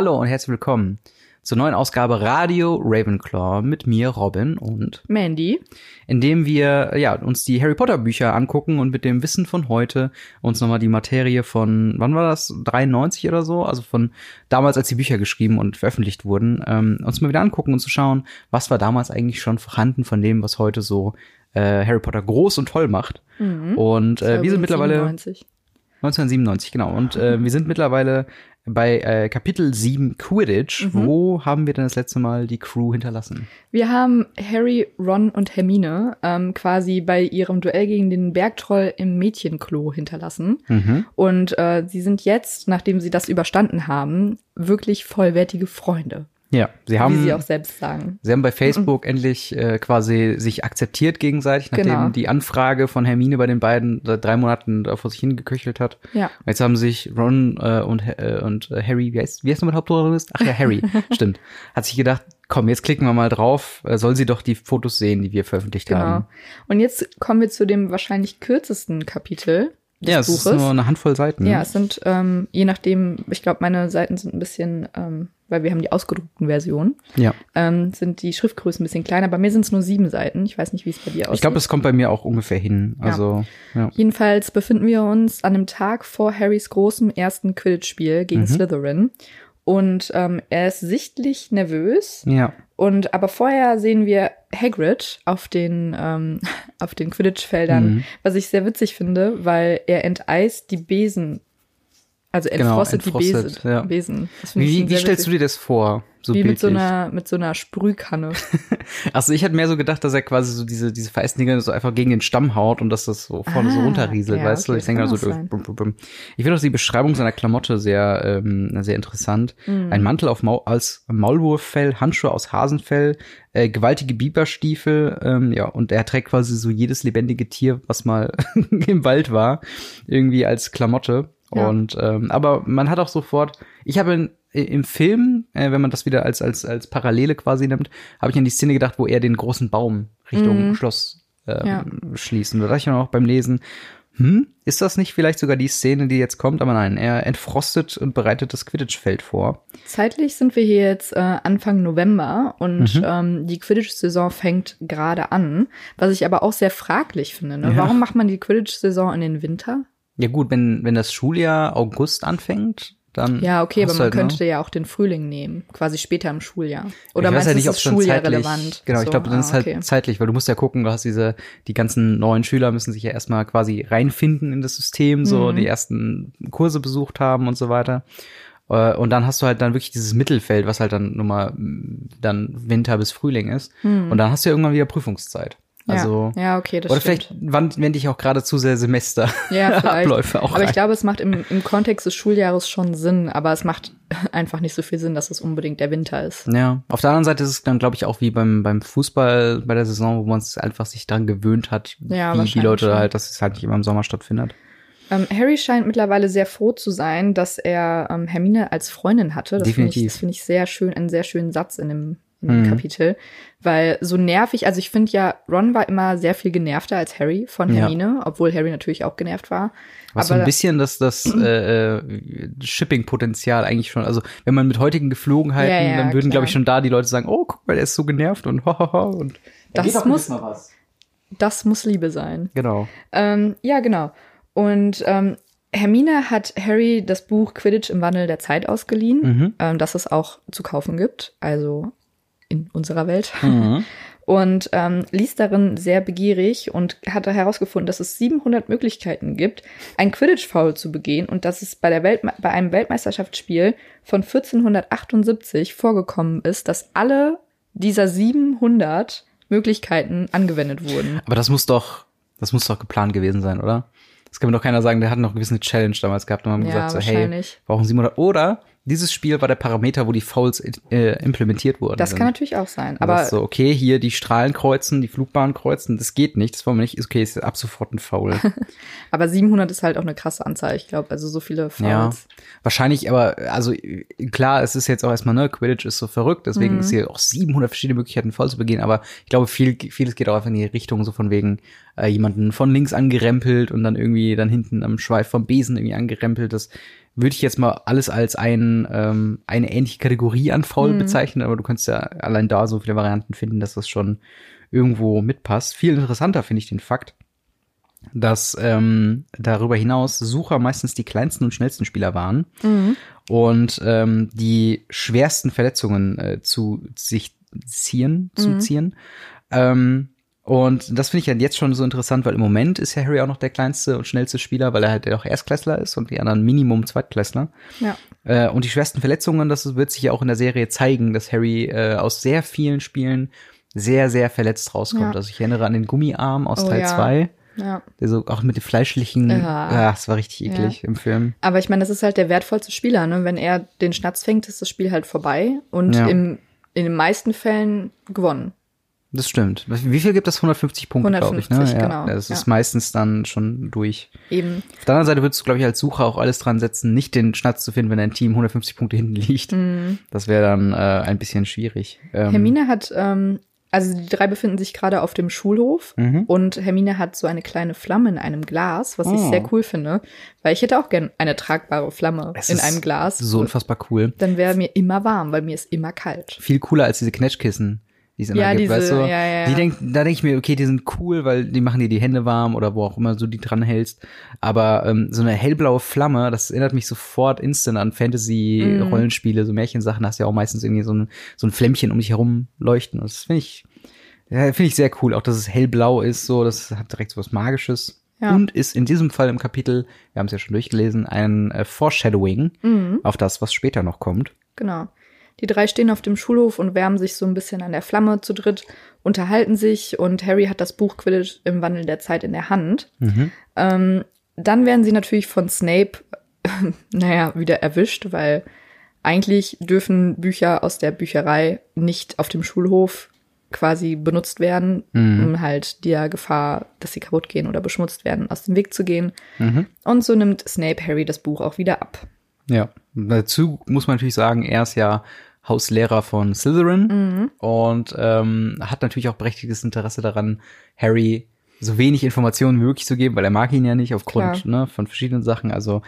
Hallo und herzlich willkommen zur neuen Ausgabe Radio Ravenclaw mit mir, Robin und Mandy. in dem wir ja uns die Harry Potter Bücher angucken und mit dem Wissen von heute uns nochmal die Materie von wann war das 93 oder so, also von damals als die Bücher geschrieben und veröffentlicht wurden, ähm, uns mal wieder angucken und zu schauen, was war damals eigentlich schon vorhanden von dem, was heute so äh, Harry Potter groß und toll macht. Und äh, wir sind mittlerweile 97. 1997, genau. Und äh, wir sind mittlerweile bei äh, Kapitel 7 Quidditch. Wo haben wir denn das letzte Mal die Crew hinterlassen? Wir haben Harry, Ron und Hermine ähm, quasi bei ihrem Duell gegen den Bergtroll im Mädchenklo hinterlassen. Mhm. Und äh, sie sind jetzt, nachdem sie das überstanden haben, wirklich vollwertige Freunde. Ja, sie wie haben, sie auch selbst sagen. sie haben bei Facebook endlich äh, quasi sich akzeptiert gegenseitig, nachdem Genau. die Anfrage von Hermine bei den beiden seit drei Monaten da vor sich hingeköchelt hat. Ja. Und Jetzt haben sich Ron äh, und, äh, und äh, Harry, wie heißt, wie heißt nochmal der Hauptprotagonist? Ach ja, Harry, stimmt. Hat sich gedacht, komm, jetzt klicken wir mal drauf, äh, soll sie doch die Fotos sehen, die wir veröffentlicht Genau. haben. Und jetzt kommen wir zu dem wahrscheinlich kürzesten Kapitel des Ja, es ist Buches. nur eine Handvoll Seiten. Ja, es sind, ähm, je nachdem, ich glaube, meine Seiten sind ein bisschen, ähm, weil wir haben die ausgedruckten Versionen, ja. ähm, sind die Schriftgrößen ein bisschen kleiner. Bei mir sind es nur sieben Seiten. Ich weiß nicht, wie es bei dir aussieht. Ich glaube, das kommt bei mir auch ungefähr hin. Ja. Also, ja. Jedenfalls befinden wir uns an einem Tag vor Harrys großem ersten Quidditch-Spiel gegen Mhm. Slytherin. Und ähm, er ist sichtlich nervös. Ja. Und aber vorher sehen wir Hagrid auf den ähm, auf den Quidditch-Feldern, Mhm. was ich sehr witzig finde, weil er enteist die Besen, also Genau, entfrostet, die entfrostet, Besen. ja. Besen. Wie, wie stellst du dir das vor? So wie mit so einer mit so einer Sprühkanne. Also ich hätte mehr so gedacht, dass er quasi so diese, diese Dinge so einfach gegen den Stamm haut und dass das so vorne so Ah, runterrieselt, ja, weißt du? okay, Ich denke so, bum, bum, bum. ich finde auch die Beschreibung seiner Klamotte sehr, ähm, sehr interessant. Mhm. Ein Mantel auf Mau als Maulwurffell, Handschuhe aus Hasenfell, äh, gewaltige Biberstiefel, ähm, ja, und er trägt quasi so jedes lebendige Tier, was mal im Wald war, irgendwie als Klamotte. Ja. Und ähm, aber man hat auch sofort, ich habe im Film, äh, wenn man das wieder als als als Parallele quasi nimmt, habe ich an die Szene gedacht, wo er den großen Baum Richtung Schloss ähm, Ja. schließt. Und da dachte ich dann auch beim Lesen, hm, ist das nicht vielleicht sogar die Szene, die jetzt kommt? Aber nein, er entfrostet und bereitet das Quidditch-Feld vor. Zeitlich sind wir hier jetzt äh, Anfang November und Mhm. ähm, die Quidditch-Saison fängt gerade an, was ich aber auch sehr fraglich finde. Ne? Ja. Warum macht man die Quidditch-Saison in den Winter? Ja gut, wenn wenn das Schuljahr August anfängt, dann Ja, okay, aber man du halt, ne? könnte ja auch den Frühling nehmen, quasi später im Schuljahr. Oder ich weiß meinst ja du, nicht, ist es Schuljahr zeitlich, relevant? genau, ich So, glaube, dann ah, ist halt okay. zeitlich, weil du musst ja gucken, du hast diese, die ganzen neuen Schüler müssen sich ja erstmal quasi reinfinden in das System, so Mhm. die ersten Kurse besucht haben und so weiter. Äh, Und dann hast du halt dann wirklich dieses Mittelfeld, was halt dann nun mal mm, dann Winter bis Frühling ist. Und dann hast du ja irgendwann wieder Prüfungszeit. Also, ja, ja, okay, das oder stimmt. vielleicht wann- wende ich auch gerade zu sehr Semester. ja, auch aber ich rein. glaube, es macht im, im Kontext des Schuljahres schon Sinn, aber es macht einfach nicht so viel Sinn, dass es unbedingt der Winter ist. Ja, auf der anderen Seite ist es dann, glaube ich, auch wie beim, beim Fußball bei der Saison, wo man es einfach sich dran gewöhnt hat, Ja, wie die Leute schon. halt, dass es halt nicht immer im Sommer stattfindet. Ähm, Harry scheint mittlerweile sehr froh zu sein, dass er ähm, Hermine als Freundin hatte. Das finde ich, Definitiv. das finde ich sehr schön, einen sehr schönen Satz in dem Mhm. Kapitel. Weil so nervig, also ich finde ja, Ron war immer sehr viel genervter als Harry von Ja. Hermine, obwohl Harry natürlich auch genervt war. Was so ein bisschen das, das äh, äh, Shipping-Potenzial eigentlich schon, also wenn man mit heutigen Geflogenheiten, Ja, ja, dann würden, glaube ich, schon da die Leute sagen, oh, guck mal, der ist so genervt und hahaha und Das muss- mal was. das muss Liebe sein. Genau. Ähm, ja, genau. Und ähm, Hermine hat Harry das Buch Quidditch im Wandel der Zeit ausgeliehen, Mhm. ähm, das es auch zu kaufen gibt, also in unserer Welt. Mhm. Und ähm, liest darin sehr begierig und hatte herausgefunden, dass es 700 Möglichkeiten gibt, ein Quidditch-Foul zu begehen und dass es bei, der Weltme bei einem Weltmeisterschaftsspiel von 1478 vorgekommen ist, dass alle dieser 700 Möglichkeiten angewendet wurden. Aber das muss doch, das muss doch geplant gewesen sein, oder? Das kann mir doch keiner sagen, der hat noch eine Challenge damals gehabt und haben Ja, gesagt, so, hey, brauchen 700. Oder dieses Spiel war der Parameter, wo die Fouls äh, implementiert wurden. Das kann natürlich auch sein. Aber so, okay, hier die Strahlen kreuzen, die Flugbahn kreuzen, das geht nicht, das wollen wir nicht. Ist Okay, ist ab sofort ein Foul. Aber 700 ist halt auch eine krasse Anzahl, ich glaube. Also so viele ja, Fouls. wahrscheinlich, aber also klar, es ist jetzt auch erstmal, ne, Quidditch ist so verrückt, deswegen Mhm. ist hier auch 700 verschiedene Möglichkeiten, Foul zu begehen, aber ich glaube, viel, vieles geht auch einfach in die Richtung, so von wegen äh, jemanden von links angerempelt und dann irgendwie dann hinten am Schweif vom Besen irgendwie angerempelt, das würde ich jetzt mal alles als ein, ähm, eine ähnliche Kategorie an faul Mhm. bezeichnen, aber du kannst ja allein da so viele Varianten finden, dass das schon irgendwo mitpasst. Viel interessanter finde ich den Fakt, dass ähm, darüber hinaus Sucher meistens die kleinsten und schnellsten Spieler waren Mhm. und ähm, die schwersten Verletzungen äh, zu sich ziehen, zu Mhm. ziehen. Ähm, und das finde ich ja jetzt schon so interessant, weil im Moment ist ja Harry auch noch der kleinste und schnellste Spieler, weil er halt auch Erstklässler ist und die anderen Minimum Zweitklässler. Ja. Äh, und die schwersten Verletzungen, das wird sich ja auch in der Serie zeigen, dass Harry äh, aus sehr vielen Spielen sehr, sehr verletzt rauskommt. Ja. Also ich erinnere an den Gummiarm aus Oh Teil ja. 2, Ja. der so auch mit den fleischlichen, Ja. ja, das war richtig eklig im Film. Aber ich meine, das ist halt der wertvollste Spieler, ne? Wenn er den Schnatz fängt, ist das Spiel halt vorbei und Ja. im, in den meisten Fällen gewonnen. Das stimmt. Wie viel gibt das? 150 Punkte, glaube ich. Ne? 150, Ja, genau, Das ist ja. meistens dann schon durch. Eben. Auf der anderen Seite würdest du, glaube ich, als Sucher auch alles dran setzen, nicht den Schnatz zu finden, wenn dein Team 150 Punkte hinten liegt. Das wäre dann äh, ein bisschen schwierig. Ähm, Hermine hat, ähm, also die drei befinden sich gerade auf dem Schulhof Mhm. und Hermine hat so eine kleine Flamme in einem Glas, was ich Oh. sehr cool finde, weil ich hätte auch gern eine tragbare Flamme es in einem Glas. So unfassbar cool. Dann wäre mir immer warm, weil mir ist immer kalt. Viel cooler als diese Knetschkissen, die es immer Ja, gibt, diese- weißt du? ja, ja. Die denk, da denke ich mir, okay, die sind cool, weil die machen dir die Hände warm oder wo auch immer du die dran hältst. Aber ähm, so eine hellblaue Flamme, das erinnert mich sofort instant an Fantasy-Rollenspiele, so Märchensachen, da hast du ja auch meistens irgendwie so ein, so ein Flämmchen um dich herum leuchten. Das finde ich, ja, finde ich sehr cool. Auch, dass es hellblau ist, so, das hat direkt so was Magisches. Ja. Und ist in diesem Fall im Kapitel, wir haben es ja schon durchgelesen, ein äh, Foreshadowing Mhm. auf das, was später noch kommt. Genau. Die drei stehen auf dem Schulhof und wärmen sich so ein bisschen an der Flamme zu dritt, unterhalten sich und Harry hat das Buch Quidditch im Wandel der Zeit in der Hand. Mhm. Ähm, dann werden sie natürlich von Snape, naja, wieder erwischt, weil eigentlich dürfen Bücher aus der Bücherei nicht auf dem Schulhof quasi benutzt werden, Mhm. um halt der Gefahr, dass sie kaputt gehen oder beschmutzt werden, aus dem Weg zu gehen. Mhm. Und so nimmt Snape Harry das Buch auch wieder ab. Ja, dazu muss man natürlich sagen, er ist ja Hauslehrer von Slytherin Mhm. und ähm, hat natürlich auch berechtigtes Interesse daran, Harry so wenig Informationen wie möglich zu geben, weil er mag ihn ja nicht aufgrund ne, von verschiedenen Sachen. Also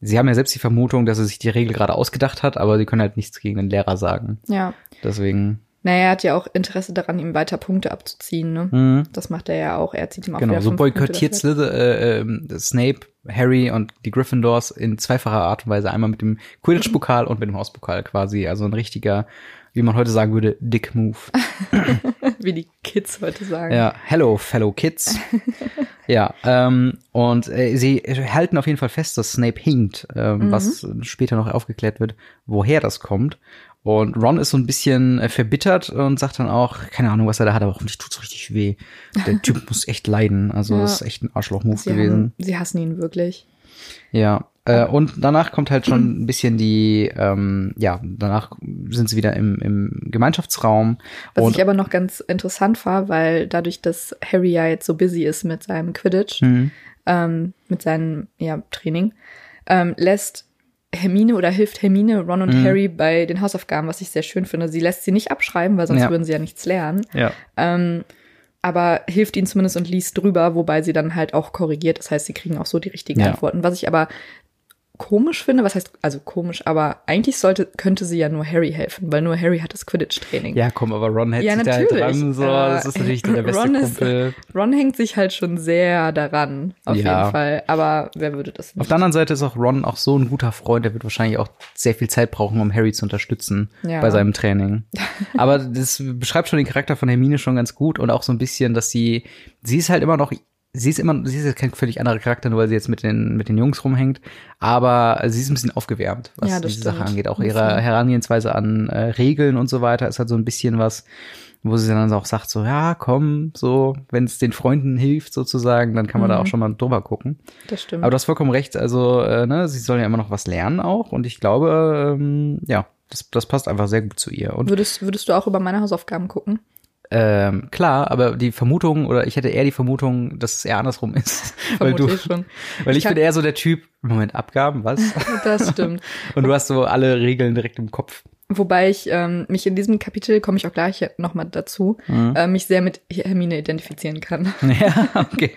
sie haben ja selbst die Vermutung, dass er sich die Regel gerade ausgedacht hat, aber sie können halt nichts gegen den Lehrer sagen. Ja. Deswegen, Naja, er hat ja auch Interesse daran, ihm weiter Punkte abzuziehen, ne? mhm. Das macht er ja auch. Er zieht ihm auch genau, wieder so boykottiert. Slither, äh, äh, Snape, Harry und die Gryffindors in zweifacher Art und Weise. Einmal mit dem Quidditch-Pokal und mit dem Hauspokal quasi. Also ein richtiger, wie man heute sagen würde, Dick Move. Wie die Kids heute sagen. Ja, hello, fellow kids. ja, ähm, und äh, sie halten auf jeden Fall fest, dass Snape hinkt, ähm, was später noch aufgeklärt wird, woher das kommt. Und Ron ist so ein bisschen äh, verbittert und sagt dann auch, keine Ahnung, was er da hat, aber hoffentlich tut's richtig weh. Der Typ muss echt leiden. Also Ja. das ist echt ein Arschloch-Move gewesen. haben, sie hassen ihn wirklich. Ja. Äh, und danach kommt halt schon ein bisschen die, ähm, ja, danach sind sie wieder im, im Gemeinschaftsraum. Was ich aber noch ganz interessant war, weil dadurch, dass Harry ja jetzt so busy ist mit seinem Quidditch, Mhm. ähm, mit seinem ja, Training, ähm, lässt Hermine oder hilft Hermine Ron und Mhm. Harry bei den Hausaufgaben, was ich sehr schön finde. Sie lässt sie nicht abschreiben, weil sonst Ja. würden sie ja nichts lernen. ja. Ähm, aber hilft ihnen zumindest und liest drüber, wobei sie dann halt auch korrigiert. Das heißt, sie kriegen auch so die richtigen Ja. Antworten. Was ich aber komisch finde, was heißt, also komisch, aber eigentlich sollte, könnte sie ja nur Harry helfen, weil nur Harry hat das Quidditch-Training. Ja, komm, aber Ron hält Ja, sich da halt natürlich. dran. So. Aber Das ist natürlich der beste Ron ist- Kumpel. Ron hängt sich halt schon sehr daran, auf Ja. jeden Fall. Aber wer würde das Auf nicht? der anderen Seite ist auch Ron auch so ein guter Freund, der wird wahrscheinlich auch sehr viel Zeit brauchen, um Harry zu unterstützen Ja. bei seinem Training. Aber das beschreibt schon den Charakter von Hermine schon ganz gut und auch so ein bisschen, dass sie, sie ist halt immer noch, sie ist immer, sie ist jetzt kein völlig anderer Charakter, nur weil sie jetzt mit den, mit den Jungs rumhängt, aber sie ist ein bisschen aufgewärmt, was Ja, diese Sache stimmt. angeht. Auch ihre. Herangehensweise an äh, Regeln und so weiter ist halt so ein bisschen was, wo sie dann auch sagt, so, ja, komm, so, wenn es den Freunden hilft sozusagen, dann kann man da Mhm. auch schon mal drüber gucken. Das stimmt. Aber du hast vollkommen recht. Also, äh, ne, sie soll ja immer noch was lernen auch. Und ich glaube, ähm, ja, das, das passt einfach sehr gut zu ihr. Und würdest, würdest du auch über meine Hausaufgaben gucken? Ähm, klar, aber die Vermutung, oder ich hätte eher die Vermutung, dass es eher andersrum ist. weil du, ich schon. weil ich, Ich bin eher so der Typ, Moment, Abgaben, was? Das stimmt. Und du hast so alle Regeln direkt im Kopf. Wobei ich ähm, mich in diesem Kapitel, komme ich auch gleich nochmal dazu, Mhm. äh, mich sehr mit Hermine identifizieren kann. Ja, okay.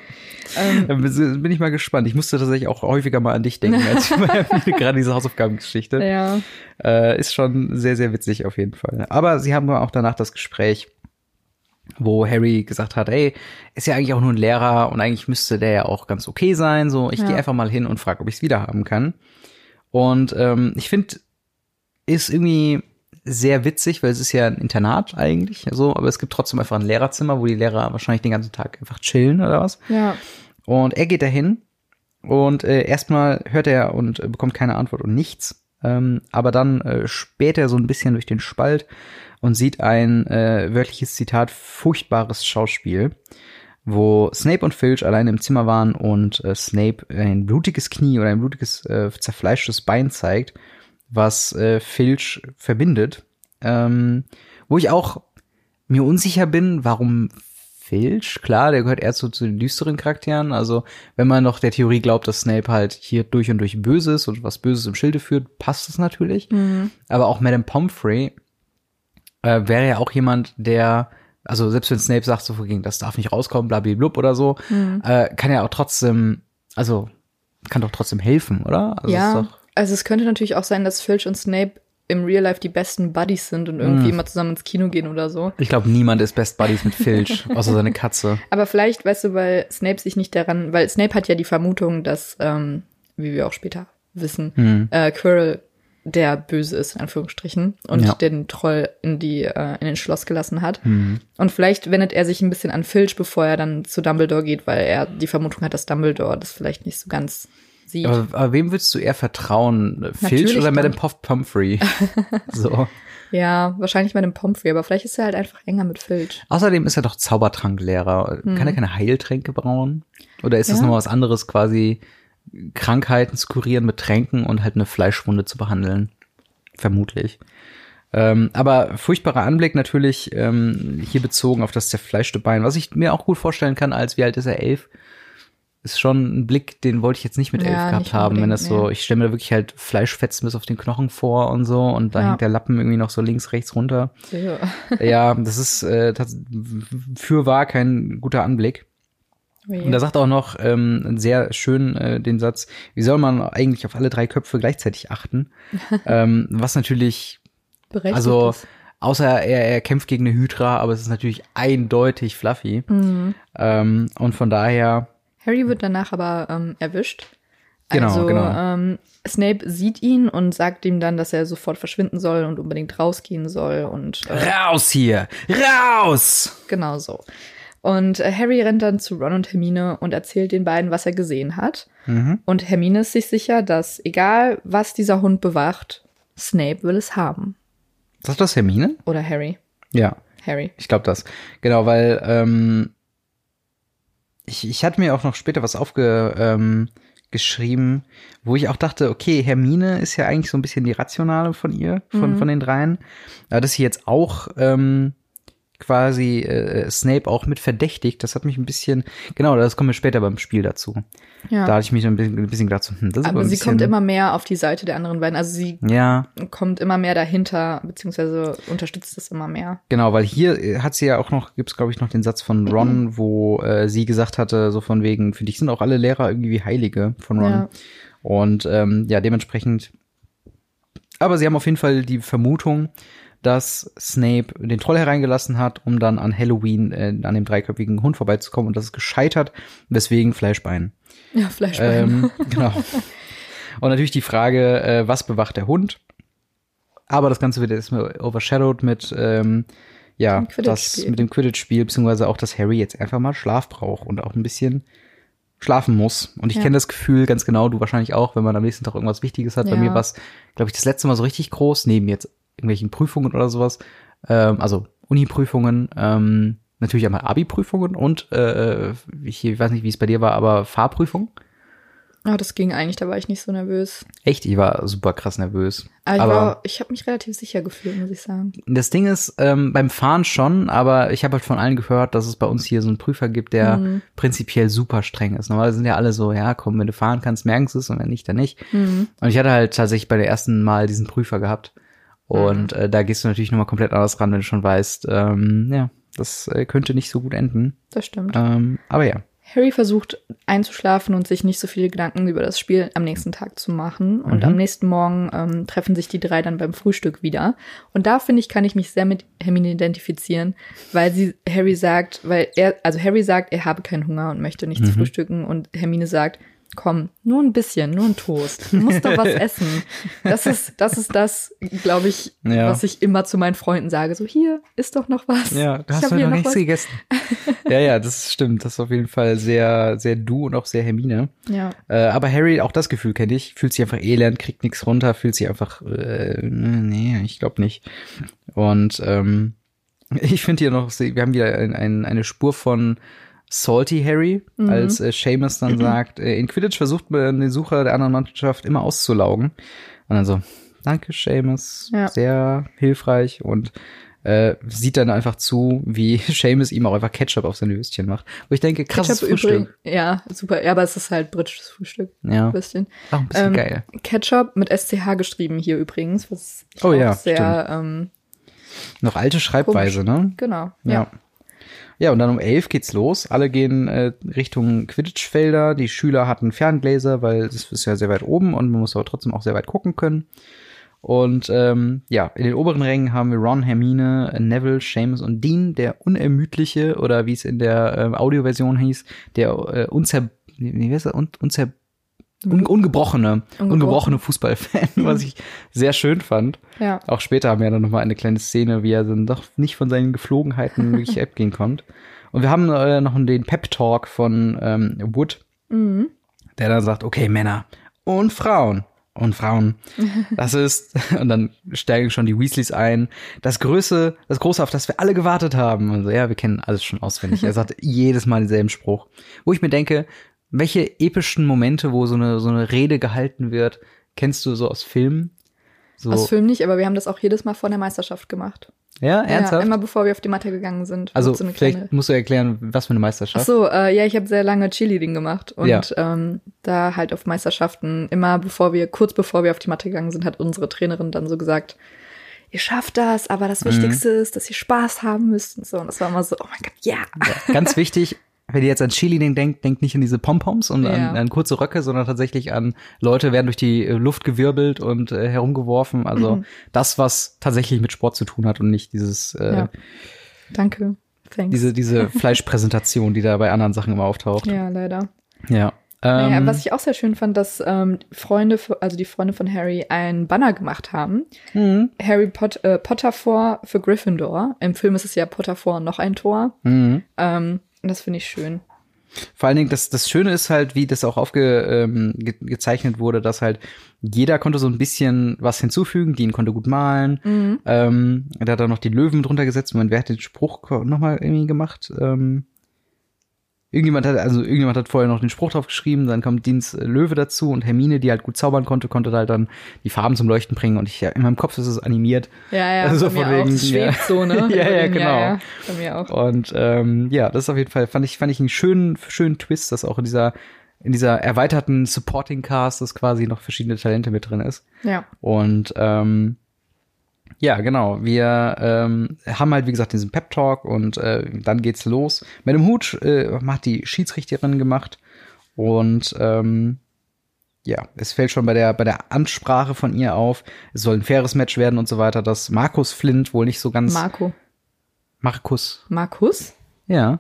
Ähm, Dann bin ich mal gespannt. Ich musste tatsächlich auch häufiger mal an dich denken, als ich gerade diese Hausaufgabengeschichte. ja. Äh, ist schon sehr, sehr witzig auf jeden Fall. Aber sie haben auch danach das Gespräch, wo Harry gesagt hat, ey, ist ja eigentlich auch nur ein Lehrer und eigentlich müsste der ja auch ganz okay sein. So, ich Ja. gehe einfach mal hin und frage, ob ich es wieder haben kann. Und ähm, ich finde, ist irgendwie sehr witzig, weil es ist ja ein Internat eigentlich, so, aber es gibt trotzdem einfach ein Lehrerzimmer, wo die Lehrer wahrscheinlich den ganzen Tag einfach chillen oder was. Ja. Und er geht dahin und äh, erstmal hört er und äh, bekommt keine Antwort und nichts. Ähm, aber dann äh, späht er so ein bisschen durch den Spalt und sieht ein äh, wörtliches Zitat, furchtbares Schauspiel, wo Snape und Filch alleine im Zimmer waren und äh, Snape ein blutiges Knie oder ein blutiges, äh, zerfleischtes Bein zeigt, was äh, Filch verbindet. Ähm, wo ich auch mir unsicher bin, warum Filch, klar, der gehört eher zu, zu den düsteren Charakteren. Also, wenn man noch der Theorie glaubt, dass Snape halt hier durch und durch böse ist und was Böses im Schilde führt, passt das natürlich. Mhm. Aber auch Madame Pomfrey äh, wäre ja auch jemand, der, also selbst wenn Snape sagt, so gegen das darf nicht rauskommen, blablablub oder so, Mhm. äh, kann ja auch trotzdem, also kann doch trotzdem helfen, oder? Also ja. Also es könnte natürlich auch sein, dass Filch und Snape im Real Life die besten Buddies sind und irgendwie Mhm. immer zusammen ins Kino gehen oder so. ich glaube, niemand ist Best Buddies mit Filch, außer seine Katze. Aber vielleicht, weißt du, weil Snape sich nicht daran, weil Snape hat ja die Vermutung, dass, ähm, wie wir auch später wissen, Hm. äh, Quirrell der Böse ist, in Anführungsstrichen, und Ja. den Troll in die, äh, in den Schloss gelassen hat. Hm. Und vielleicht wendet er sich ein bisschen an Filch, bevor er dann zu Dumbledore geht, weil er die Vermutung hat, dass Dumbledore das vielleicht nicht so ganz sieht. Aber, aber wem würdest du eher vertrauen? Filch Natürlich oder Madame. Puff Pumphrey? so. ja, wahrscheinlich dem Pomfrey, aber vielleicht ist er halt einfach enger mit Filch. Außerdem ist er doch Zaubertranklehrer. Kann er keine Heiltränke brauen? Oder ist das Mhm. Ja. nochmal was anderes, quasi Krankheiten zu kurieren mit Tränken und halt eine Fleischwunde zu behandeln? Vermutlich. Ähm, aber furchtbarer Anblick natürlich ähm, hier bezogen auf das zerfleischte Bein, was ich mir auch gut vorstellen kann, als wie alt ist er elf? Ist schon ein Blick, den wollte ich jetzt nicht mit Ja, elf gehabt nicht haben, wenn das so, nee. ich stelle mir da wirklich halt Fleischfetzen bis auf den Knochen vor und so und da Ja. hängt der Lappen irgendwie noch so links, rechts runter. Ja. Ja, das ist äh, tats- für wahr kein guter Anblick. Und da sagt auch noch ähm, sehr schön äh, den Satz, wie soll man eigentlich auf alle drei Köpfe gleichzeitig achten? ähm, was natürlich, Berechtigt also ist. außer er, er kämpft gegen eine Hydra, aber es ist natürlich eindeutig Fluffy. Mhm. Ähm, und von daher, Harry wird danach aber ähm, erwischt. Genau, also, genau. Ähm, Snape sieht ihn und sagt ihm dann, dass er sofort verschwinden soll und unbedingt rausgehen soll und äh, raus hier, raus! genau so. Und äh, Harry rennt dann zu Ron und Hermine und erzählt den beiden, was er gesehen hat. Mhm. Und Hermine ist sich sicher, dass egal was dieser Hund bewacht, Snape will es haben. Sagt das Hermine? Oder Harry. Ja. Harry. Ich glaube das. Genau, weil ähm, ich, ich hatte mir auch noch später was aufge, ähm, wo ich auch dachte, okay, Hermine ist ja eigentlich so ein bisschen die rationale von ihr, von, Mhm. von den dreien. Aber dass sie jetzt auch ähm, quasi äh, Snape auch mit verdächtigt, das hat mich ein bisschen, genau, das kommen wir später beim Spiel dazu. Ja. Da hatte ich mich ein bisschen, ein bisschen gedacht, so, hm, das ist aber, aber sie kommt immer mehr auf die Seite der anderen beiden. Also sie Ja, kommt immer mehr dahinter, beziehungsweise unterstützt es immer mehr. Genau, weil hier äh, hat sie ja auch noch, gibt's glaube ich noch den Satz von Ron, wo äh, sie gesagt hatte, so von wegen, für dich sind auch alle Lehrer irgendwie wie Heilige von Ron. Ja. Und ähm, ja, dementsprechend. Aber sie haben auf jeden Fall die Vermutung, dass Snape den Troll hereingelassen hat, um dann an Halloween äh, an dem dreiköpfigen Hund vorbeizukommen und das ist gescheitert, weswegen Fleischbein. Ja, Fleischbein. Ähm, genau. Und natürlich die Frage, äh, was bewacht der Hund? Aber das Ganze wird jetzt mal overshadowed mit, ähm, ja, das mit dem Quidditch-Spiel, beziehungsweise auch, dass Harry jetzt einfach mal Schlaf braucht und auch ein bisschen schlafen muss. Und ich Ja. kenne das Gefühl ganz genau, du wahrscheinlich auch, wenn man am nächsten Tag irgendwas Wichtiges hat. Bei Ja. mir war es, glaube ich, das letzte Mal so richtig groß, neben jetzt irgendwelchen Prüfungen oder sowas. Ähm, also Uni-Prüfungen, ähm, natürlich einmal Abi-Prüfungen und äh, ich ich weiß nicht, wie es bei dir war, aber Fahrprüfungen. Ja, das ging eigentlich, da war ich nicht so nervös. Echt, ich war super krass nervös. Aber ich, Aber- war- ich habe mich relativ sicher gefühlt, muss ich sagen. Das Ding ist, ähm, beim Fahren schon, aber ich habe halt von allen gehört, dass es bei uns hier so einen Prüfer gibt, der Mhm. prinzipiell super streng ist. Normalerweise sind ja alle so, ja, komm, wenn du fahren kannst, merken sie es und wenn nicht, dann nicht. Mhm. Und ich hatte halt tatsächlich bei der ersten Mal diesen Prüfer gehabt. Und äh, da gehst du natürlich nochmal komplett anders ran, wenn du schon weißt, ähm, ja, das äh, könnte nicht so gut enden. Das stimmt. Ähm, aber ja. Harry versucht einzuschlafen und sich nicht so viele Gedanken über das Spiel am nächsten Tag zu machen. Und Mhm. am nächsten Morgen ähm, treffen sich die drei dann beim Frühstück wieder. Und da finde ich, kann ich mich sehr mit Hermine identifizieren, weil sie Harry sagt, weil er, also Harry sagt, er habe keinen Hunger und möchte nichts Mhm. frühstücken. Und Hermine sagt, komm, nur ein bisschen, nur ein Toast. Du musst doch was essen. Das ist, das ist das, glaube ich, Ja. was ich immer zu meinen Freunden sage. So, hier, ist doch noch was. Ja, du Ich hast heute noch nichts was. gegessen. ja, ja, das stimmt. Das ist auf jeden Fall sehr, sehr du und auch sehr Hermine. Ja. Äh, aber Harry, auch das Gefühl kenne ich, fühlt sich einfach elend, kriegt nichts runter, fühlt sich einfach, äh, nee, ich glaube nicht. Und ähm, ich finde hier noch, wir haben wieder ein, ein, eine Spur von Salty Harry, Mhm. als äh, Seamus dann sagt, äh, in Quidditch versucht man den Sucher der anderen Mannschaft immer auszulaugen. Und dann so, danke Seamus, Ja. sehr hilfreich und äh, sieht dann einfach zu, wie Seamus ihm auch einfach Ketchup auf seine Würstchen macht. Wo ich denke, krasses Ketchup Frühstück. übrigens. Ja, super. Ja, aber es ist halt britisches Frühstück. Ja, Ein bisschen. auch ein bisschen Ähm, geil. Ketchup mit SCH geschrieben hier übrigens, was Oh auch ja, sehr, ähm, Noch alte Schreibweise, ne? genau. Ja. Ja. Ja. und dann um elf geht's los. Alle gehen äh, Richtung Quidditch-Felder. Die Schüler hatten Ferngläser, weil es ist ja sehr weit oben und man muss aber trotzdem auch sehr weit gucken können. Und ähm, ja, in den oberen Rängen haben wir Ron, Hermine, Neville, Seamus und Dean, der unermüdliche oder wie es in der ähm, Audioversion hieß, der äh, unzer wie heißt er? Un unzer un ungebrochene, Ungebrochen. ungebrochene Fußballfan, was ich sehr schön fand. Ja. Auch später haben wir dann nochmal eine kleine Szene, wie er dann doch nicht von seinen Geflogenheiten wirklich abgehen konnte. Und wir haben äh, noch den Pep-Talk von ähm, Wood, Mhm. der dann sagt, okay, Männer und Frauen. Und Frauen. Das ist, und dann steigen schon die Weasleys ein. Das Größe, das Große, auf das wir alle gewartet haben. Und so, ja, wir kennen alles schon auswendig. Er sagt jedes Mal denselben Spruch. Wo ich mir denke, welche epischen Momente, wo so eine, so eine Rede gehalten wird, kennst du so aus Filmen? So, Aus Film nicht, aber wir haben das auch jedes Mal vor der Meisterschaft gemacht. ja, ernsthaft? Ja, immer bevor wir auf die Matte gegangen sind. Also so vielleicht kleine- musst du erklären, was für eine Ach Meisterschaft. so, äh, ja, ich habe sehr lange Cheerleading gemacht und Ja. ähm, da halt auf Meisterschaften immer bevor wir kurz bevor wir auf die Matte gegangen sind, hat unsere Trainerin dann so gesagt, ihr schafft das, aber Mhm. das Wichtigste ist, dass ihr Spaß haben müsst und so und das war immer so, oh mein Gott, ja. Ja, ganz wichtig, wenn ihr jetzt an Cheerleading denkt, denkt nicht an diese Pompoms und Ja. an, an kurze Röcke, sondern tatsächlich an Leute werden durch die äh, Luft gewirbelt und äh, herumgeworfen. Also Mhm. das, was tatsächlich mit Sport zu tun hat und nicht dieses äh, Ja. Danke. Thanks. diese diese Fleischpräsentation, die da bei anderen Sachen immer auftaucht. ja, leider. Ja. Naja, Ähm, was ich auch sehr schön fand, dass ähm, Freunde, also die Freunde von Harry, einen Banner gemacht haben. mhm. Harry Pot äh, Potter vor für Gryffindor. Im Film ist es ja Potter vor noch ein Tor. Mhm. Ähm, und das finde ich schön. Vor allen Dingen, das, das Schöne ist halt, wie das auch aufge, ähm, ge wurde, dass halt jeder konnte so ein bisschen was hinzufügen. Dean konnte gut malen. Mhm. Ähm, da hat er noch die Löwen drunter gesetzt. Man, wer hat den Spruch nochmal irgendwie gemacht? Ähm, irgendjemand hat, also irgendjemand hat vorher noch den Spruch drauf geschrieben, dann kommt Deans äh, Löwe dazu und Hermine, die halt gut zaubern konnte, konnte halt dann die Farben zum Leuchten bringen und ich, ja, in meinem Kopf ist es animiert. Ja, ja, Also von auch. wegen, schwebt ja. so, ne? Ja, ja, genau. Ja, ja, bei mir auch. Und ähm, ja, das ist auf jeden Fall, fand ich, fand ich einen schönen, schönen Twist, dass auch in dieser, in dieser erweiterten Supporting Cast, dass quasi noch verschiedene Talente mit drin ist. Ja. Und ähm, ja, genau. Wir ähm, haben halt, wie gesagt, diesen Pep-Talk und äh, dann geht's los. Mit dem Hut äh, hat die Schiedsrichterin gemacht und ähm, ja, es fällt schon bei der, bei der Ansprache von ihr auf, es soll ein faires Match werden und so weiter, dass Markus Flint wohl nicht so ganz. Marco. Markus. Markus? Ja.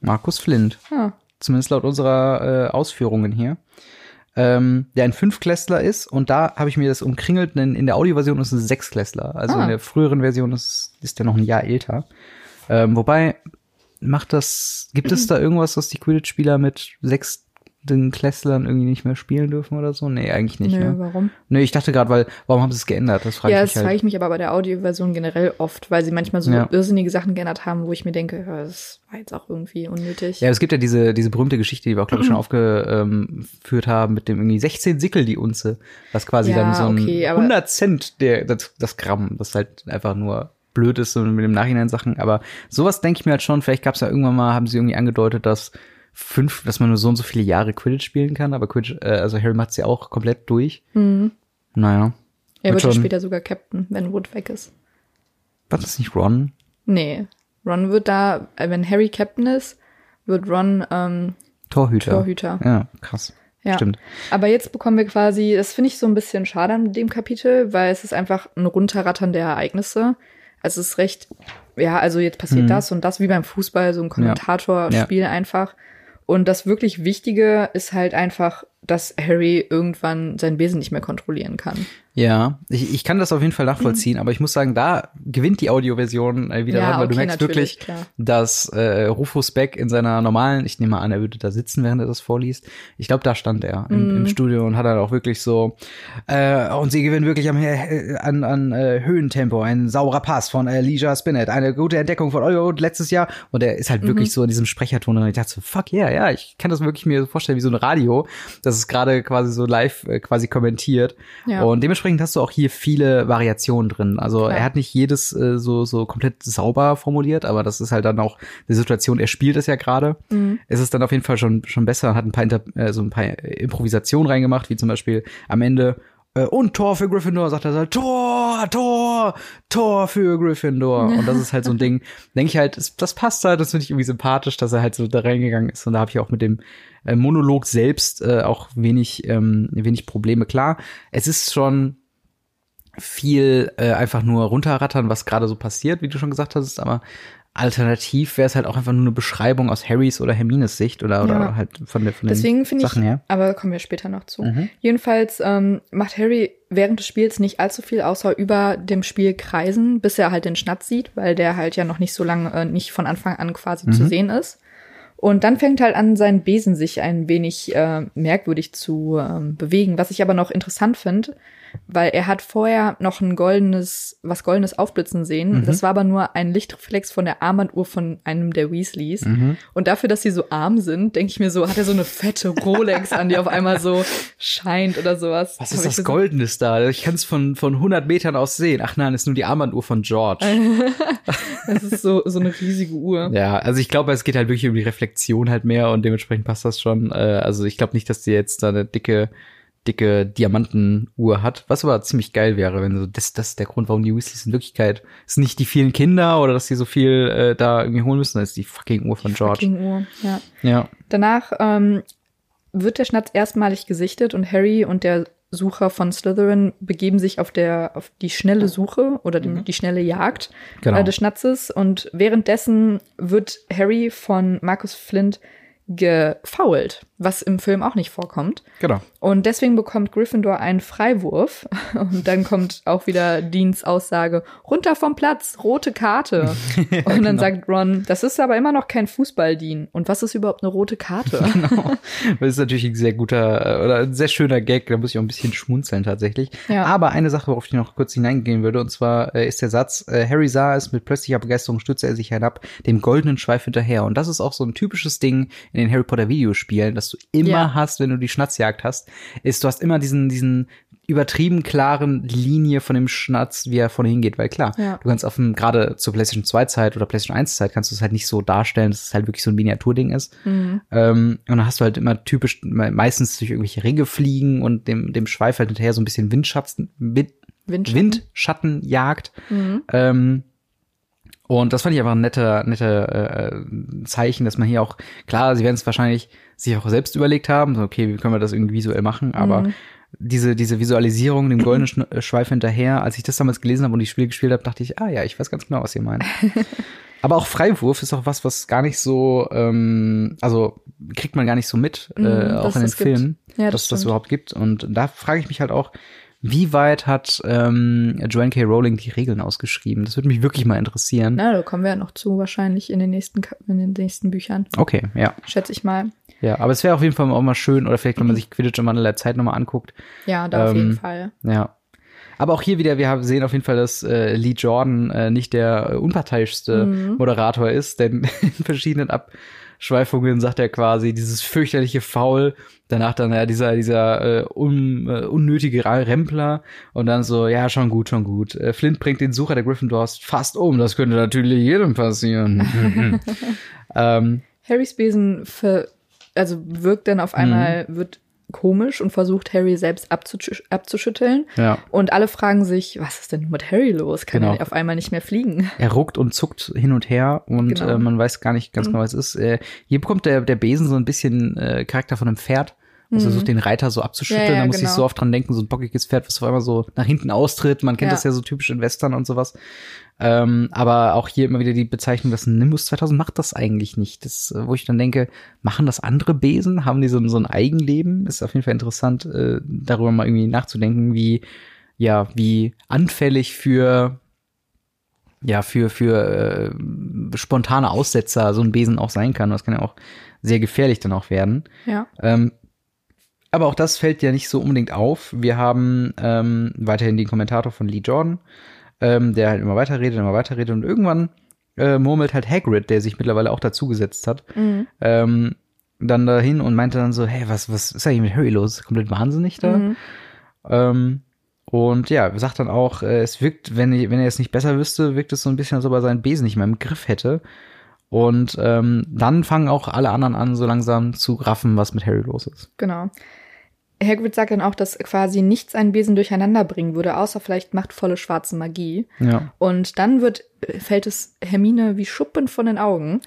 Markus Flint. Ah, Zumindest laut unserer äh, Ausführungen hier. Ähm, der ein Fünfklässler ist und da habe ich mir das umkringelt, denn in der Audioversion ist es ein Sechsklässler. Also Ah. in der früheren Version ist, ist der noch ein Jahr älter. Ähm, wobei, macht das, gibt es da irgendwas, was die Quidditch-Spieler mit sechsten Klässlern irgendwie nicht mehr spielen dürfen oder so? Nee, eigentlich nicht. nö, ne? warum? Nee, ich dachte gerade, weil, warum haben sie es geändert? Das frage ja, ich das mich frage halt. ich mich aber bei der Audioversion generell oft, weil sie manchmal so Ja. irrsinnige Sachen geändert haben, wo ich mir denke, ja, das war jetzt auch irgendwie unnötig. Ja, es gibt ja diese, diese berühmte Geschichte, die wir auch, glaube ich, schon aufgeführt haben, mit dem irgendwie 16 Sickel die Unze, was quasi Ja, dann so ein okay, aber- 100 Cent der, das, das Gramm, das halt einfach nur blöd ist und mit dem Nachhinein Sachen. Aber sowas denke ich mir halt schon, vielleicht gab es ja irgendwann mal, haben sie irgendwie angedeutet, dass fünf, dass man nur so und so viele Jahre Quidditch spielen kann, aber Quidditch, äh, also Harry macht's ja auch komplett durch. Mhm. Naja. Er Wird ja später sogar Captain, wenn Wood weg ist. War das nicht Ron? Nee, Ron wird da, äh, wenn Harry Captain ist, wird Ron ähm, Torhüter. Torhüter. Ja, krass. Ja. Stimmt. Aber jetzt bekommen wir quasi, das finde ich so ein bisschen schade an dem Kapitel, weil es ist einfach ein Runterrattern der Ereignisse. Also es ist recht, ja, also jetzt passiert Mhm. das und das wie beim Fußball, so ein Kommentatorspiel einfach. Und das wirklich Wichtige ist halt einfach, dass Harry irgendwann sein Wesen nicht mehr kontrollieren kann. Ja, ich, ich kann das auf jeden Fall nachvollziehen, aber ich muss sagen, da gewinnt die Audioversion äh, wieder Ja, dran, weil du okay, merkst natürlich, wirklich, klar. dass äh, Rufus Beck in seiner normalen, ich nehme mal an, er würde da sitzen, während er das vorliest. Ich glaube, da stand er im, Mhm. im Studio und hat dann auch wirklich so, äh, und sie gewinnen wirklich am, äh, an, an äh, Höhentempo, ein saurer Pass von Elijah Spinett, eine gute Entdeckung von Euro letztes Jahr und er ist halt Mhm. wirklich so in diesem Sprecherton und ich dachte so, fuck yeah, ja, ich kann das wirklich mir so vorstellen wie so ein Radio, das ist gerade quasi so live äh, quasi kommentiert Ja. und dementsprechend hast du auch hier viele Variationen drin. Also Klar. er hat nicht jedes äh, so so komplett sauber formuliert, aber das ist halt dann auch die Situation. Er spielt es ja gerade. Mhm. Es ist dann auf jeden Fall schon schon besser. Hat ein paar Inter äh, so ein paar Improvisationen reingemacht, wie zum Beispiel am Ende äh, und Tor für Gryffindor, sagt er so, Tor, Tor, Tor für Gryffindor. Und das ist halt so ein Ding, denke ich halt, das, das passt halt, das finde ich irgendwie sympathisch, dass er halt so da reingegangen ist. Und da habe ich auch mit dem äh, Monolog selbst äh, auch wenig, ähm, wenig Probleme. Klar, es ist schon viel äh, einfach nur runterrattern, was gerade so passiert, wie du schon gesagt hast, aber alternativ wäre es halt auch einfach nur eine Beschreibung aus Harrys oder Hermines Sicht oder, oder Ja. halt von der von den Deswegen finde ich, Sachen her. aber kommen wir später noch zu. Mhm. Jedenfalls ähm, macht Harry während des Spiels nicht allzu viel, außer über dem Spiel kreisen, bis er halt den Schnatz sieht, weil der halt ja noch nicht so lange, äh, nicht von Anfang an quasi Mhm. zu sehen ist. Und dann fängt halt an, sein Besen sich ein wenig äh, merkwürdig zu ähm, bewegen, was ich aber noch interessant finde, weil er hat vorher noch ein goldenes, was goldenes aufblitzen sehen. Mhm. Das war aber nur ein Lichtreflex von der Armbanduhr von einem der Weasleys. Mhm. Und dafür, dass sie so arm sind, denke ich mir so, hat er so eine fette Rolex an, die auf einmal so scheint oder sowas. Was ist das Goldenes da? Ich kann es von, von 100 Metern aus sehen. Ach nein, ist nur die Armbanduhr von George. Das ist so, so eine riesige Uhr. Ja, also ich glaube, es geht halt wirklich um die Reflexion halt mehr und dementsprechend passt das schon. Äh, also ich glaube nicht, dass die jetzt da eine dicke, dicke Diamantenuhr hat, was aber ziemlich geil wäre, wenn so, das, das ist der Grund, warum die Weasleys in Wirklichkeit, sind nicht die vielen Kinder oder dass die so viel äh, da irgendwie holen müssen, das ist die fucking Uhr von George. Fucking Uhr, ja. Ja. Danach ähm, wird der Schnatz erstmalig gesichtet und Harry und der Sucher von Slytherin begeben sich auf der auf die schnelle Suche oder dem, die schnelle Jagd Genau. äh, des Schnatzes und währenddessen wird Harry von Markus Flint gefoult, was im Film auch nicht vorkommt. Genau. Und deswegen bekommt Gryffindor einen Freiwurf. Und dann kommt auch wieder Deans Aussage, runter vom Platz, rote Karte. Und dann genau. sagt Ron, das ist aber immer noch kein Fußball, Dean. Und was ist überhaupt eine rote Karte? Genau. Das ist natürlich ein sehr guter äh, oder ein sehr schöner Gag, da muss ich auch ein bisschen schmunzeln tatsächlich. Ja. Aber eine Sache, worauf ich noch kurz hineingehen würde, und zwar äh, ist der Satz, äh, Harry sah es, mit plötzlicher Begeisterung stürzte er sich hinab, dem goldenen Schweif hinterher. Und das ist auch so ein typisches Ding in den Harry Potter Videospielen, dass du immer Ja. hast, wenn du die Schnatzjagd hast, ist, du hast immer diesen, diesen übertrieben klaren Linie von dem Schnatz, wie er vorne hingeht, weil klar, Ja. du kannst auf dem, gerade zur PlayStation 2 Zeit oder PlayStation 1 Zeit kannst du es halt nicht so darstellen, dass es halt wirklich so ein Miniaturding ist. Mhm. Ähm, und dann hast du halt immer typisch, me- meistens durch irgendwelche Ringe fliegen und dem, dem Schweif halt hinterher so ein bisschen Windschatten, Wind, Windschatten. Windschatten jagt. Mhm. Ähm, und das fand ich einfach ein netter, netter äh, Zeichen, dass man hier auch, klar, sie werden es wahrscheinlich sich auch selbst überlegt haben, so, okay, wie können wir das irgendwie visuell machen, aber Mhm. diese, diese Visualisierung, dem goldenen Schn- äh, Schweif hinterher, als ich das damals gelesen habe und die Spiele gespielt habe, dachte ich, ah ja, ich weiß ganz genau, was ihr meint. aber auch Freiwurf ist auch was, was gar nicht so, ähm, also kriegt man gar nicht so mit, Mhm, äh, auch in den. Filmen, Ja, das dass es das überhaupt gibt. Und da frage ich mich halt auch, wie weit hat ähm, Joanne K. Rowling die Regeln ausgeschrieben? Das würde mich wirklich mal interessieren. Na, da kommen wir ja noch zu, wahrscheinlich in den nächsten, in den nächsten Büchern. Okay, ja. Schätze ich mal. Ja, aber es wäre auf jeden Fall auch mal schön, oder vielleicht, wenn man sich Quidditch Wandel der Zeit nochmal anguckt. Ja, da auf Ähm, jeden Fall. Ja. Aber auch hier wieder, wir haben sehen auf jeden Fall, dass äh, Lee Jordan äh, nicht der äh, unparteiischste Mhm. Moderator ist, denn in verschiedenen Abschweifungen sagt er quasi dieses fürchterliche Foul, danach dann ja dieser dieser äh, un, äh, unnötige Rempler und dann so, ja, schon gut, schon gut. Äh, Flint bringt den Sucher der Gryffindors fast um, das könnte natürlich jedem passieren. ähm, Harrys Besen ver also wirkt dann Mhm. auf einmal, wird komisch und versucht Harry selbst abzusch abzuschütteln. Ja. Und alle fragen sich, was ist denn mit Harry los? Kann Genau. er auf einmal nicht mehr fliegen? Er ruckt und zuckt hin und her und Genau. äh, man weiß gar nicht ganz genau, was es ist. Äh, hier bekommt der, der Besen so ein bisschen äh, Charakter von einem Pferd. Also versucht den Reiter so abzuschütteln. Mhm. Ja, ja, da muss ich genau. so oft dran denken, so ein bockiges Pferd, was auf einmal so nach hinten austritt. Man kennt Ja. das ja so typisch in Western und sowas. Ähm, aber auch hier immer wieder die Bezeichnung, das Nimbus 2000 macht das eigentlich nicht. Das, äh, wo ich dann denke, machen das andere Besen? Haben die so, so ein Eigenleben? Ist auf jeden Fall interessant, äh, darüber mal irgendwie nachzudenken, wie, ja, wie anfällig für ja, für, für äh, spontane Aussetzer so ein Besen auch sein kann. Das kann ja auch sehr gefährlich dann auch werden. Ja. Ähm, aber auch das fällt ja nicht so unbedingt auf. Wir haben ähm, weiterhin den Kommentator von Lee Jordan, ähm, der halt immer weiterredet, immer weiterredet und irgendwann äh, murmelt halt Hagrid, der sich mittlerweile auch dazugesetzt hat, Mhm. ähm, dann dahin und meinte dann so, hey, was, was ist eigentlich mit Harry los? Komplett wahnsinnig da. Mhm. Ähm, und ja, sagt dann auch, äh, es wirkt, wenn, ich, wenn er es nicht besser wüsste, wirkt es so ein bisschen, als ob er seinen Besen nicht mehr im Griff hätte. Und ähm, dann fangen auch alle anderen an, so langsam zu raffen, was mit Harry los ist. Genau. Hagrid sagt dann auch, dass quasi nichts einen Besen durcheinander bringen würde, außer vielleicht machtvolle schwarze Magie. Ja. Und dann wird, fällt es Hermine wie Schuppen von den Augen.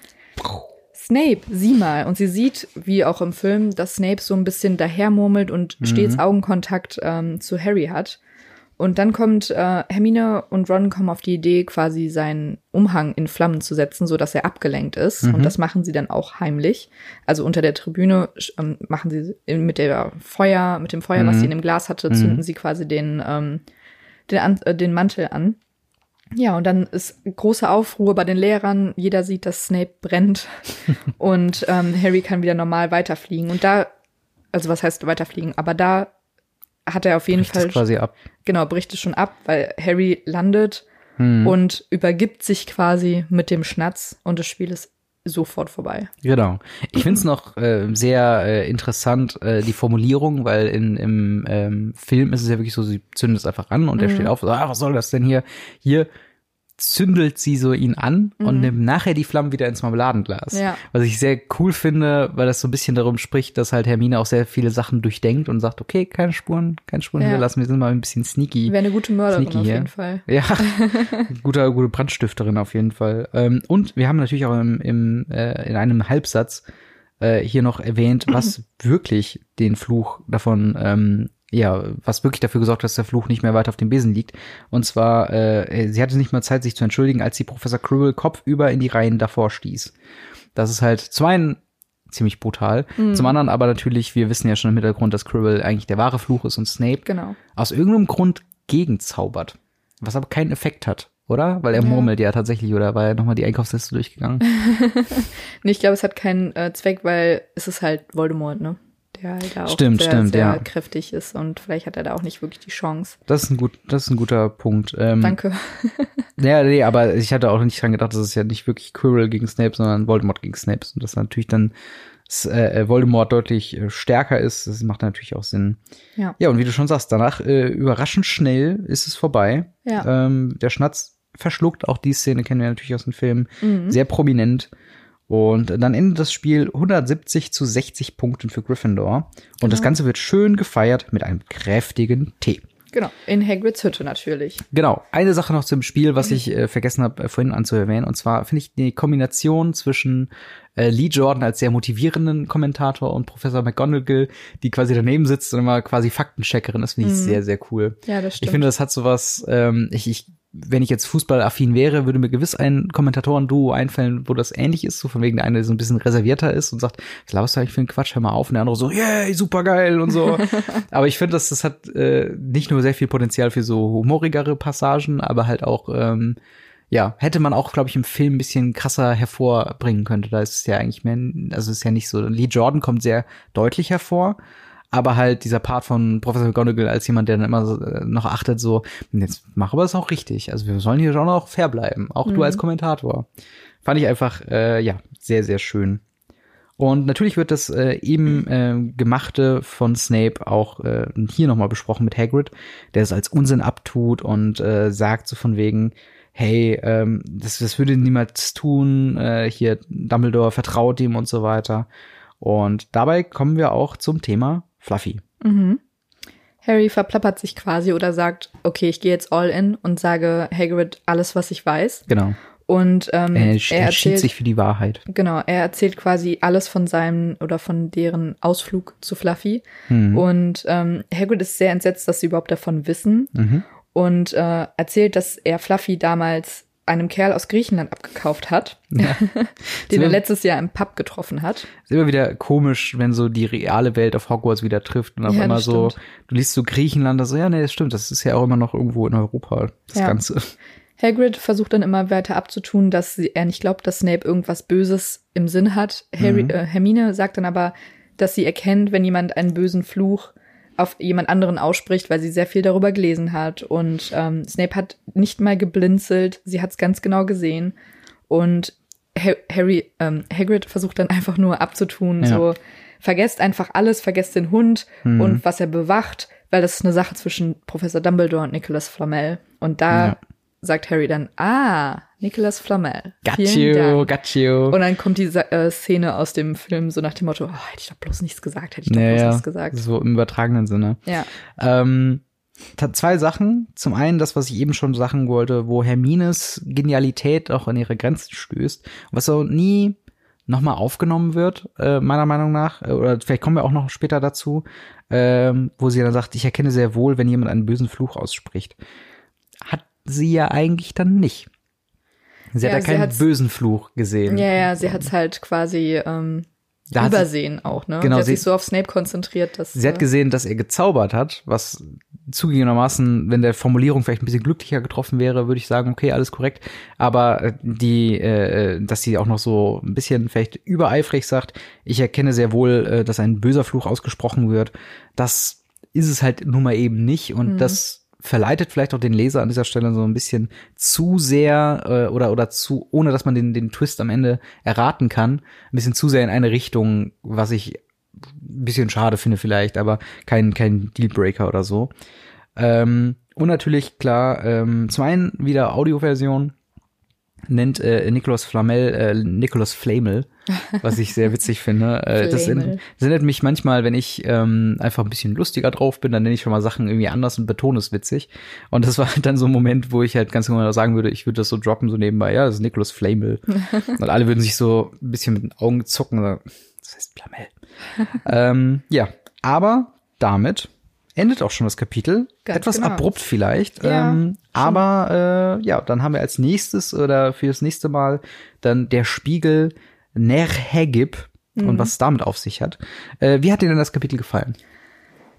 Snape, sieh mal. Und sie sieht, wie auch im Film, dass Snape so ein bisschen dahermurmelt und stets Augenkontakt ähm, zu Harry hat. Und dann kommt äh, Hermine und Ron kommen auf die Idee, quasi seinen Umhang in Flammen zu setzen, so dass er abgelenkt ist. Und das machen sie dann auch heimlich. Also unter der Tribüne ähm, machen sie mit der Feuer, mit dem Feuer, was sie in dem Glas hatte, zünden sie quasi den, ähm, den, an, äh, den Mantel an. Ja, und dann ist große Aufruhr bei den Lehrern. Jeder sieht, dass Snape brennt und ähm, Harry kann wieder normal weiterfliegen. Und da, also was heißt weiterfliegen? Aber da hat er auf jeden Bricht Fall quasi ab. genau bricht es schon ab, weil Harry landet Hm. und übergibt sich quasi mit dem Schnatz und das Spiel ist sofort vorbei. Genau. Ich finde es noch äh, sehr äh, interessant, äh, die Formulierung, weil in, im ähm, Film ist es ja wirklich so, sie zündet es einfach an und er steht auf, so, ah, was soll das denn hier? Hier zündelt sie so ihn an und nimmt nachher die Flammen wieder ins Marmeladenglas. Ja. Was ich sehr cool finde, weil das so ein bisschen darum spricht, dass halt Hermine auch sehr viele Sachen durchdenkt und sagt, okay, keine Spuren, keine Spuren Ja. hinterlassen, wir sind mal ein bisschen sneaky. Wäre eine gute Mörderin Sneaky auf jeden Fall. Ja, guter, gute Brandstifterin auf jeden Fall. Ähm, und wir haben natürlich auch im, im, äh, in einem Halbsatz äh, hier noch erwähnt, was wirklich den Fluch davon, ähm, ja, was wirklich dafür gesorgt hat, dass der Fluch nicht mehr weiter auf dem Besen liegt. Und zwar, äh, sie hatte nicht mal Zeit, sich zu entschuldigen, als sie Professor Quirrell kopfüber in die Reihen davor stieß. Das ist halt zum einen ziemlich brutal, zum anderen aber natürlich, wir wissen ja schon im Hintergrund, dass Quirrell eigentlich der wahre Fluch ist und Snape Genau. aus irgendeinem Grund gegenzaubert. Was aber keinen Effekt hat, oder? Weil er Ja. murmelt ja tatsächlich, oder war er nochmal die Einkaufsliste durchgegangen? Nee, ich glaube, es hat keinen äh, Zweck, weil es ist halt Voldemort, ne? Der halt auch Stimmt, sehr, stimmt, sehr ja. kräftig ist und vielleicht hat er da auch nicht wirklich die Chance. Das ist ein gut, das ist ein guter Punkt. Ähm, Danke. Ja, nee, aber ich hatte auch nicht dran gedacht, dass es ja nicht wirklich Quirrell gegen Snape, sondern Voldemort gegen Snape ist. Und dass natürlich dann s- äh, Voldemort deutlich äh, stärker ist. Das macht natürlich auch Sinn. Ja. Ja, und wie du schon sagst, danach äh, überraschend schnell ist es vorbei. Ja. Ähm, der Schnatz verschluckt, auch die Szene kennen wir natürlich aus dem Film, Mhm. sehr prominent. Und dann endet das Spiel 170 zu 60 Punkten für Gryffindor. Und das Genau. Ganze wird schön gefeiert mit einem kräftigen Tee. Genau. In Hagrids Hütte natürlich. Genau. Eine Sache noch zum Spiel, was ich äh, vergessen habe äh, vorhin anzuerwähnen. Und zwar finde ich die Kombination zwischen äh, Lee Jordan als sehr motivierenden Kommentator und Professor McGonagall, die quasi daneben sitzt und immer quasi Faktencheckerin ist, finde ich sehr, sehr cool. Ja, das stimmt. Ich finde, das hat sowas, ähm, ich, ich, wenn ich jetzt fußballaffin wäre, würde mir gewiss ein Kommentatoren-Duo einfallen, wo das ähnlich ist, so von wegen der eine so ein bisschen reservierter ist und sagt, was laberst du eigentlich für einen Quatsch, hör mal auf, und der andere so, yay, super geil und so. aber ich finde, dass das hat äh, nicht nur sehr viel Potenzial für so humorigere Passagen, aber halt auch, ähm, ja, hätte man auch, glaube ich, im Film ein bisschen krasser hervorbringen könnte. Da ist es ja eigentlich mehr, also es ist ja nicht so. Lee Jordan kommt sehr deutlich hervor, aber halt dieser Part von Professor McGonagall als jemand, der dann immer so, äh, noch achtet, so, jetzt mach aber es auch richtig. Also wir sollen hier schon auch fair bleiben, auch du als Kommentator. Fand ich einfach, äh, ja, sehr, sehr schön. Und natürlich wird das äh, eben äh, Gemachte von Snape auch äh, hier nochmal besprochen mit Hagrid, der es als Unsinn abtut und äh, sagt so von wegen, hey, ähm, das, das würde niemals tun, äh, hier Dumbledore vertraut ihm und so weiter. Und dabei kommen wir auch zum Thema Fluffy. Harry verplappert sich quasi oder sagt, okay, ich gehe jetzt all in und sage Hagrid alles, was ich weiß. Genau. Und ähm, Er, er, er erzählt, sich für die Wahrheit. genau, er erzählt quasi alles von seinem oder von deren Ausflug zu Fluffy. Mhm. Und ähm, Hagrid ist sehr entsetzt, dass sie überhaupt davon wissen Mhm. und äh, erzählt, dass er Fluffy damals einem Kerl aus Griechenland abgekauft hat, Ja. den er letztes Jahr im Pub getroffen hat. Ist immer wieder komisch, wenn so die reale Welt auf Hogwarts wieder trifft und auf Ja, einmal das so, du liest so Griechenland, so, ja, nee, das stimmt, das ist ja auch immer noch irgendwo in Europa, das Ja. Ganze. Hagrid versucht dann immer weiter abzutun, dass sie, er nicht glaubt, dass Snape irgendwas Böses im Sinn hat. Harry, Mhm. äh, Hermine sagt dann aber, dass sie erkennt, wenn jemand einen bösen Fluch auf jemand anderen ausspricht, weil sie sehr viel darüber gelesen hat. Und ähm, Snape hat nicht mal geblinzelt, sie hat es ganz genau gesehen. Und ha Harry, ähm, Hagrid versucht dann einfach nur abzutun, Ja. so vergesst einfach alles, vergesst den Hund Mhm. und was er bewacht, weil das ist eine Sache zwischen Professor Dumbledore und Nicholas Flamel. Und da Ja. sagt Harry dann, ah, Nicholas Flamel. Got Vielen you, Dank. got you. Und dann kommt diese äh, Szene aus dem Film so nach dem Motto, oh, hätte ich doch bloß nichts gesagt, hätte ich doch bloß naja, nichts gesagt. so im übertragenen Sinne. Ja, Ähm, zwei Sachen. Zum einen das, was ich eben schon sagen wollte, wo Hermines Genialität auch an ihre Grenzen stößt, was so nie nochmal aufgenommen wird, äh, meiner Meinung nach, äh, oder vielleicht kommen wir auch noch später dazu, ähm, wo sie dann sagt, ich erkenne sehr wohl, wenn jemand einen bösen Fluch ausspricht. Hat sie ja eigentlich dann nicht. Sie Ja, hat sie keinen bösen Fluch gesehen. ja, ja, sie hat es halt quasi ähm, Da übersehen auch, ne? Genau, sie hat sich so auf Snape konzentriert, dass Sie hat äh, gesehen, dass er gezaubert hat, was zugegebenermaßen, wenn der Formulierung vielleicht ein bisschen glücklicher getroffen wäre, würde ich sagen, okay, alles korrekt. Aber äh, die, äh, dass sie auch noch so ein bisschen vielleicht übereifrig sagt, ich erkenne sehr wohl, äh, dass ein böser Fluch ausgesprochen wird, das ist es halt nun mal eben nicht. Und Mhm. das verleitet vielleicht auch den Leser an dieser Stelle so ein bisschen zu sehr äh, oder oder zu ohne dass man den den Twist am Ende erraten kann ein bisschen zu sehr in eine Richtung was ich ein bisschen schade finde vielleicht, aber kein, kein Dealbreaker oder so. Ähm, und natürlich, klar, ähm, zum einen wieder Audioversion nennt äh, Nicolas Flamel äh, Nicolas Flamel, was ich sehr witzig finde. Äh, das, in, das erinnert mich manchmal, wenn ich ähm, einfach ein bisschen lustiger drauf bin, dann nenne ich schon mal Sachen irgendwie anders und betone es witzig. Und das war dann so ein Moment, wo ich halt ganz genau sagen würde, ich würde das so droppen, so nebenbei, ja, das ist Nicolas Flamel. und alle würden sich so ein bisschen mit den Augen zucken. Das heißt Flamel. ähm, ja, aber damit endet auch schon das Kapitel. Ganz Etwas genau. abrupt vielleicht. Ja, ähm, aber äh, ja, dann haben wir als nächstes oder für das nächste Mal dann der Spiegel Nerhegib Mhm. und was es damit auf sich hat. Äh, wie hat dir denn das Kapitel gefallen?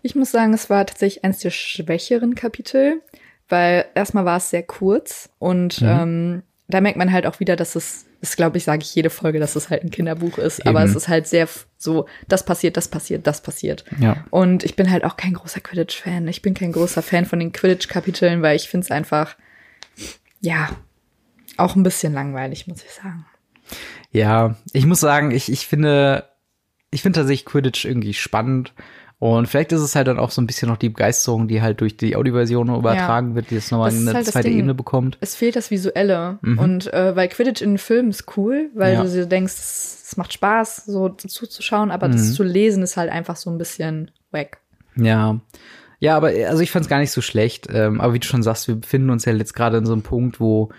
Ich muss sagen, es war tatsächlich eines der schwächeren Kapitel, weil erstmal war es sehr kurz und Mhm. ähm, da merkt man halt auch wieder, dass es, das glaube ich, sage ich jede Folge, dass es halt ein Kinderbuch ist, aber Eben. es ist halt sehr so, das passiert, das passiert, das passiert. Ja. Und ich bin halt auch kein großer Quidditch-Fan. Ich bin kein großer Fan von den Quidditch-Kapiteln, weil ich finde es einfach, ja, auch ein bisschen langweilig, muss ich sagen. Ja, ich muss sagen, ich, ich finde, ich finde tatsächlich Quidditch irgendwie spannend. Und vielleicht ist es halt dann auch so ein bisschen noch die Begeisterung, die halt durch die Audioversion übertragen wird, die jetzt nochmal eine halt zweite. Ebene bekommt. Es fehlt das Visuelle. Mhm. Und äh, weil Quidditch in Filmen ist cool, weil Ja. du dir denkst, es macht Spaß, so zuzuschauen, aber Mhm. das zu lesen ist halt einfach so ein bisschen wack. Ja. Ja, aber also ich fand es gar nicht so schlecht. Ähm, aber wie du schon sagst, wir befinden uns ja jetzt gerade in so einem Punkt, wo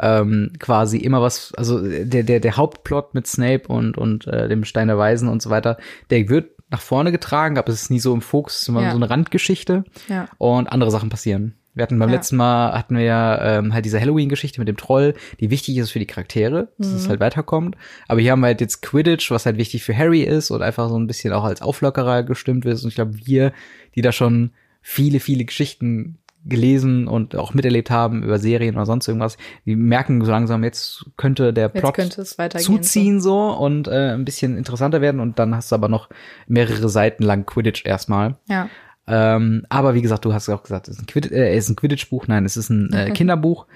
ähm, quasi immer was, also der, der, der Hauptplot mit Snape und, und äh, dem Stein der Weisen und so weiter, der wird nach vorne getragen, aber es ist nie so im Fokus, es ist immer Ja. so eine Randgeschichte Ja. und andere Sachen passieren. Wir hatten beim Ja. letzten Mal hatten wir ja ähm, halt diese Halloween-Geschichte mit dem Troll, die wichtig ist für die Charaktere, dass es Mhm. halt weiterkommt. Aber hier haben wir halt jetzt Quidditch, was halt wichtig für Harry ist und einfach so ein bisschen auch als Auflockerer gestimmt ist. Und ich glaube, wir, die da schon viele, viele Geschichten gelesen und auch miterlebt haben über Serien oder sonst irgendwas, die merken so langsam, jetzt könnte der Plot könnte zuziehen so. und äh, ein bisschen interessanter werden. Und dann hast du aber noch mehrere Seiten lang Quidditch erstmal. Ja. Ähm, aber wie gesagt, du hast ja auch gesagt, es ist ein, Quidd äh, ist ein Quidditch-Buch, nein, es ist ein äh, Kinderbuch.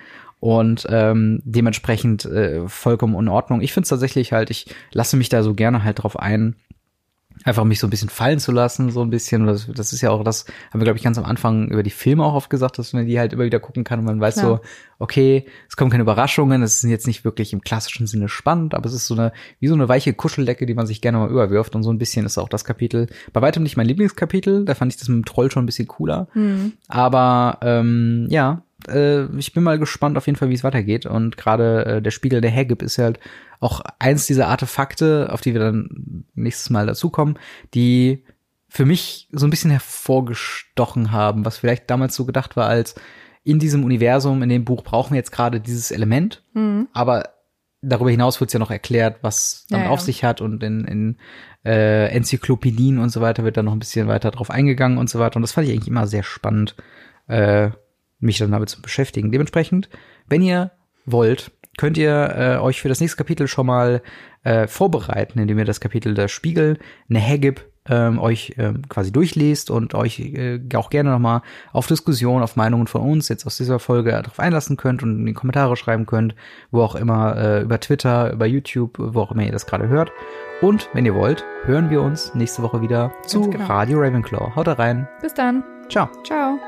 Und ähm, dementsprechend äh, vollkommen in Ordnung. Ich finde es tatsächlich halt, ich lasse mich da so gerne halt drauf ein, einfach mich so ein bisschen fallen zu lassen, so ein bisschen. Das, das ist ja auch das, haben wir, glaube ich, ganz am Anfang über die Filme auch oft gesagt, dass man die halt immer wieder gucken kann und man weiß Klar. so, okay, es kommen keine Überraschungen, es ist jetzt nicht wirklich im klassischen Sinne spannend, aber es ist so eine, wie so eine weiche Kuscheldecke, die man sich gerne mal überwirft und so ein bisschen ist auch das Kapitel, bei weitem nicht mein Lieblingskapitel, da fand ich das mit dem Troll schon ein bisschen cooler, aber ähm, ja, äh, ich bin mal gespannt auf jeden Fall, wie es weitergeht. Und gerade äh, der Spiegel der Hagib ist halt auch eins dieser Artefakte, auf die wir dann nächstes Mal dazukommen, die für mich so ein bisschen hervorgestochen haben, was vielleicht damals so gedacht war als in diesem Universum, in dem Buch brauchen wir jetzt gerade dieses Element, aber darüber hinaus wird es ja noch erklärt, was damit Ja, ja. auf sich hat. Und in, in äh, Enzyklopädien und so weiter wird da noch ein bisschen weiter drauf eingegangen und so weiter. Und das fand ich eigentlich immer sehr spannend, äh, mich dann damit zu beschäftigen. Dementsprechend, wenn ihr wollt, könnt ihr äh, euch für das nächste Kapitel schon mal äh, vorbereiten, indem ihr das Kapitel der Spiegel, eine Hagib, ähm, euch ähm, quasi durchlest und euch äh, auch gerne nochmal auf Diskussion, auf Meinungen von uns jetzt aus dieser Folge darauf einlassen könnt und in die Kommentare schreiben könnt, wo auch immer, äh, über Twitter, über YouTube, wo auch immer ihr das gerade hört. Und wenn ihr wollt, hören wir uns nächste Woche wieder zu genau. Radio Ravenclaw. Haut da rein. Bis dann. Ciao. Ciao.